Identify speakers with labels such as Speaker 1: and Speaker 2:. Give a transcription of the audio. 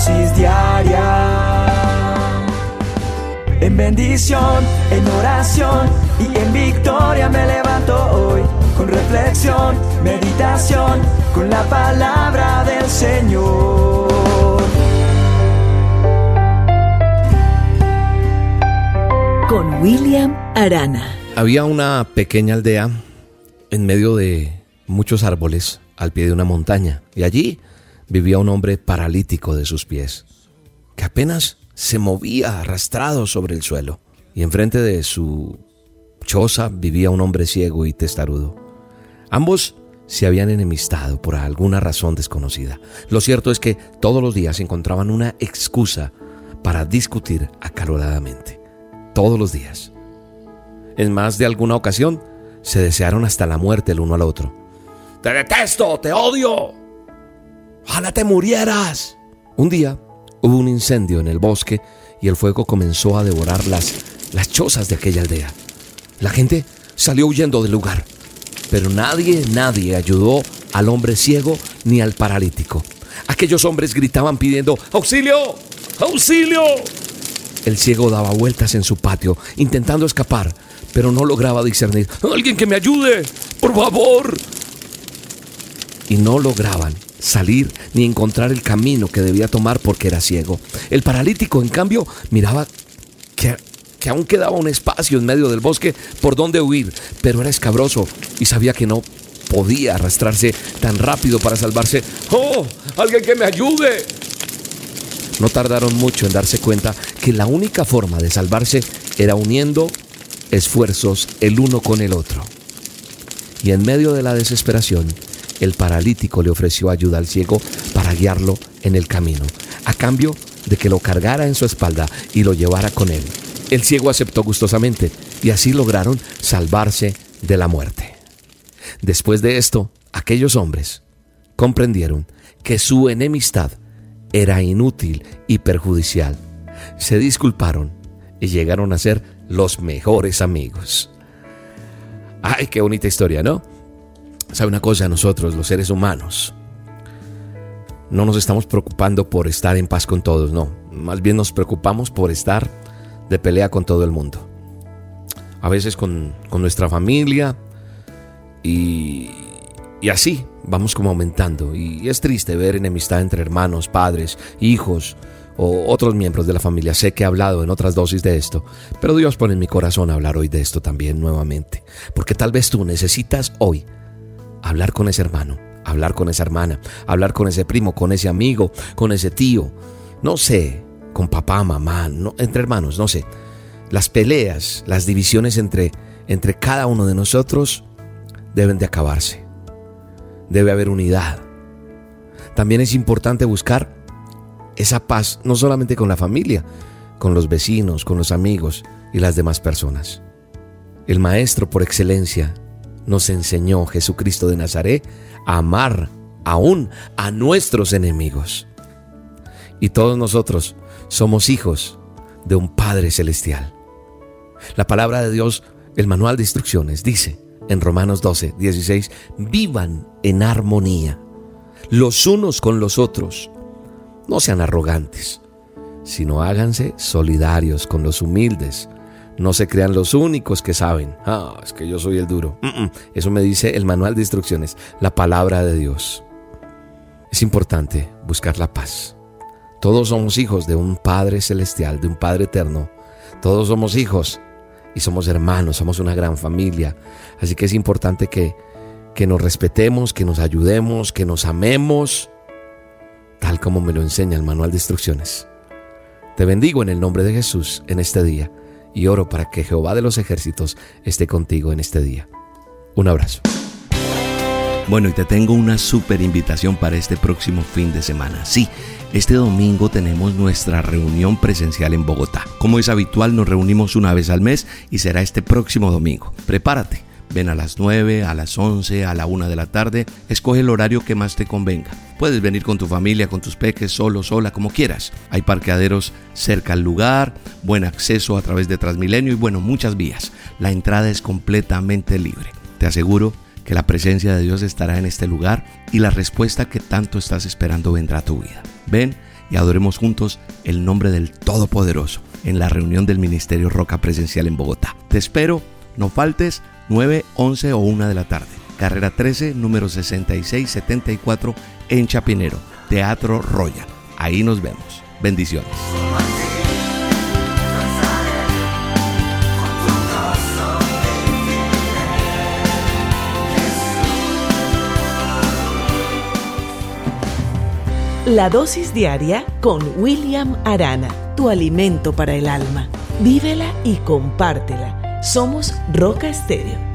Speaker 1: dosis diaria. En bendición, en oración y en victoria me levanto hoy. Con reflexión, meditación, con la palabra del Señor.
Speaker 2: Con William Arana.
Speaker 3: Había una pequeña aldea en medio de muchos árboles al pie de una montaña y allí vivía un hombre paralítico de sus pies, que apenas se movía arrastrado sobre el suelo y enfrente de su choza vivía un hombre ciego y testarudo. Ambos se habían enemistado por alguna razón desconocida. Lo cierto es que todos los días encontraban una excusa para discutir acaloradamente. Todos los días. En más de alguna ocasión se desearon hasta la muerte el uno al otro. Te detesto, te odio. Ojalá te murieras. Un día hubo un incendio en el bosque y el fuego comenzó a devorar las, las chozas de aquella aldea. La gente salió huyendo del lugar, pero nadie, nadie ayudó al hombre ciego ni al paralítico. Aquellos hombres gritaban pidiendo, ¡Auxilio! ¡Auxilio! El ciego daba vueltas en su patio, intentando escapar, pero no lograba discernir. ¡Alguien que me ayude! ¡Por favor! Y no lograban salir ni encontrar el camino que debía tomar porque era ciego. El paralítico, en cambio, miraba que, aún quedaba un espacio en medio del bosque por donde huir, pero era escabroso y sabía que no podía arrastrarse tan rápido para salvarse. ¡Oh! ¡Alguien que me ayude! No tardaron mucho en darse cuenta que la única forma de salvarse era uniendo esfuerzos el uno con el otro. Y en medio de la desesperación, el paralítico le ofreció ayuda al ciego para guiarlo en el camino, a cambio de que lo cargara en su espalda y lo llevara con él. El ciego aceptó gustosamente y así lograron salvarse de la muerte. Después de esto, aquellos hombres comprendieron que su enemistad era inútil y perjudicial. Se disculparon y llegaron a ser los mejores amigos. Ay, qué bonita historia, ¿no? ¿Sabe una cosa? Nosotros, los seres humanos, no nos estamos preocupando por estar en paz con todos, no. Más bien nos preocupamos por estar de pelea con todo el mundo. A veces con, con nuestra familia y, y así vamos como aumentando. Y es triste ver enemistad entre hermanos, padres, hijos o otros miembros de la familia. Sé que he hablado en otras dosis de esto, pero Dios pone en mi corazón hablar hoy de esto también nuevamente. Porque tal vez tú necesitas hoy hablar con ese hermano, hablar con esa hermana, hablar con ese primo, con ese amigo, con ese tío, no sé, con papá, mamá, no, entre hermanos, no sé. Las peleas, las divisiones entre, entre cada uno de nosotros deben de acabarse. Debe haber unidad. También es importante buscar esa paz, no solamente con la familia, con los vecinos, con los amigos y las demás personas. El maestro por excelencia nos enseñó Jesucristo de Nazaret a amar aún a nuestros enemigos. Y todos nosotros somos hijos de un Padre Celestial. La palabra de Dios, el manual de instrucciones, dice en Romanos 12, 16, vivan en armonía los unos con los otros. No sean arrogantes, sino háganse solidarios con los humildes no se crean los únicos que saben. Ah, es que yo soy el duro. Eso me dice el manual de instrucciones, la palabra de Dios. Es importante buscar la paz. Todos somos hijos de un Padre celestial, de un Padre eterno. Todos somos hijos y somos hermanos, somos una gran familia. Así que es importante que, que nos respetemos, que nos ayudemos, que nos amemos, tal como me lo enseña el manual de instrucciones. Te bendigo en el nombre de Jesús en este día y oro para que Jehová de los ejércitos esté contigo en este día. Un abrazo.
Speaker 4: Bueno, y te tengo una súper invitación para este próximo fin de semana. Sí, este domingo tenemos nuestra reunión presencial en Bogotá. Como es habitual, nos reunimos una vez al mes y será este próximo domingo. Prepárate. Ven a las 9, a las 11, a la 1 de la tarde. Escoge el horario que más te convenga. Puedes venir con tu familia, con tus peques, solo, sola, como quieras. Hay parqueaderos cerca al lugar, buen acceso a través de Transmilenio y bueno, muchas vías. La entrada es completamente libre. Te aseguro que la presencia de Dios estará en este lugar y la respuesta que tanto estás esperando vendrá a tu vida. Ven
Speaker 3: y adoremos juntos el nombre del Todopoderoso en la reunión del Ministerio Roca Presencial en Bogotá. Te espero, no faltes, 9, 11 o 1 de la tarde. Carrera 13, número 6674 en Chapinero, Teatro Royal. Ahí nos vemos. Bendiciones.
Speaker 2: La dosis diaria con William Arana, tu alimento para el alma. Vívela y compártela. Somos Roca Estéreo